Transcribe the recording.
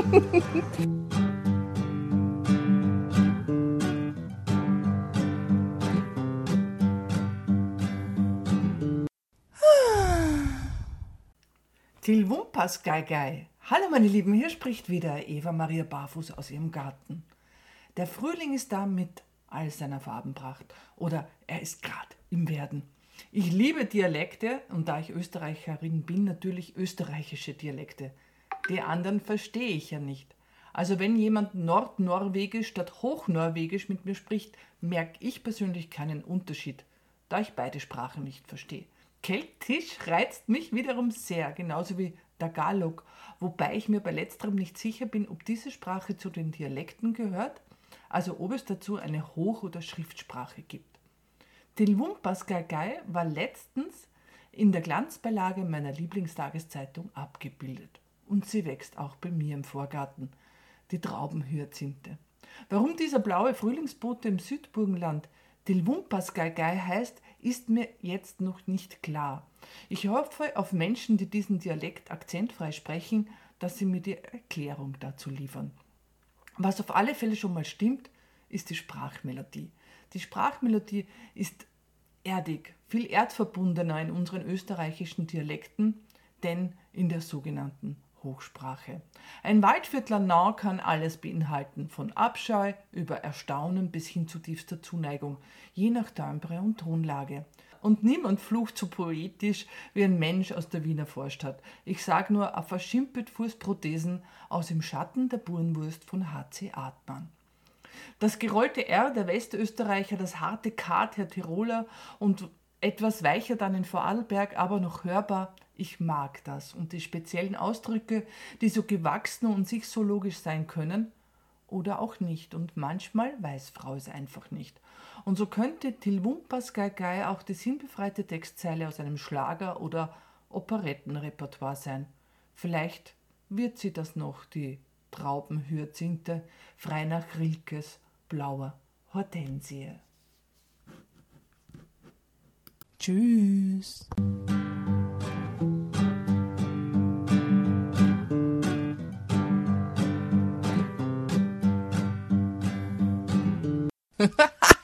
Tilwumpas Gai Gai. Hallo meine Lieben, hier spricht wieder Eva Maria Barfuß aus ihrem Garten. Der Frühling ist da mit all seiner Farbenpracht oder er ist gerade im Werden. Ich liebe Dialekte und da ich Österreicherin bin, natürlich österreichische Dialekte. Die anderen verstehe ich ja nicht. Also wenn jemand Nordnorwegisch statt Hochnorwegisch mit mir spricht, merke ich persönlich keinen Unterschied, da ich beide Sprachen nicht verstehe. Keltisch reizt mich wiederum sehr, genauso wie Tagalog, wobei ich mir bei letzterem nicht sicher bin, ob diese Sprache zu den Dialekten gehört, also ob es dazu eine Hoch- oder Schriftsprache gibt. Tilwumpas Gaigai war letztens in der Glanzbeilage meiner Lieblingstageszeitung abgebildet. Und sie wächst auch bei mir im Vorgarten, die Traubenhyazinthe. Warum dieser blaue Frühlingsbote im Südburgenland Tilwumpas Gaigai heißt, ist mir jetzt noch nicht klar. Ich hoffe auf Menschen, die diesen Dialekt akzentfrei sprechen, dass sie mir die Erklärung dazu liefern. Was auf alle Fälle schon mal stimmt, ist die Sprachmelodie. Die Sprachmelodie ist erdig, viel erdverbundener in unseren österreichischen Dialekten, denn in der sogenannten Hochsprache. Ein Waldviertler kann alles beinhalten, von Abscheu über Erstaunen bis hin zu tiefster Zuneigung, je nach Timbre und Tonlage. Und niemand flucht so poetisch wie ein Mensch aus der Wiener Vorstadt. Ich sag nur a verschimpelt Fußprothesen aus dem Schatten der Burenwurst von H.C. Artmann. Das gerollte R der Westösterreicher, das harte K der Tiroler und etwas weicher dann in Vorarlberg, aber noch hörbar ich mag das und die speziellen Ausdrücke, die so gewachsen und sich so logisch sein können oder auch nicht. Und manchmal weiß Frau es einfach nicht. Und so könnte Tilwumpas Gai auch die sinnbefreite Textzeile aus einem Schlager- oder Operettenrepertoire sein. Vielleicht wird sie das noch, die Traubenhyazinthe, frei nach Rilkes blauer Hortensie. Tschüss.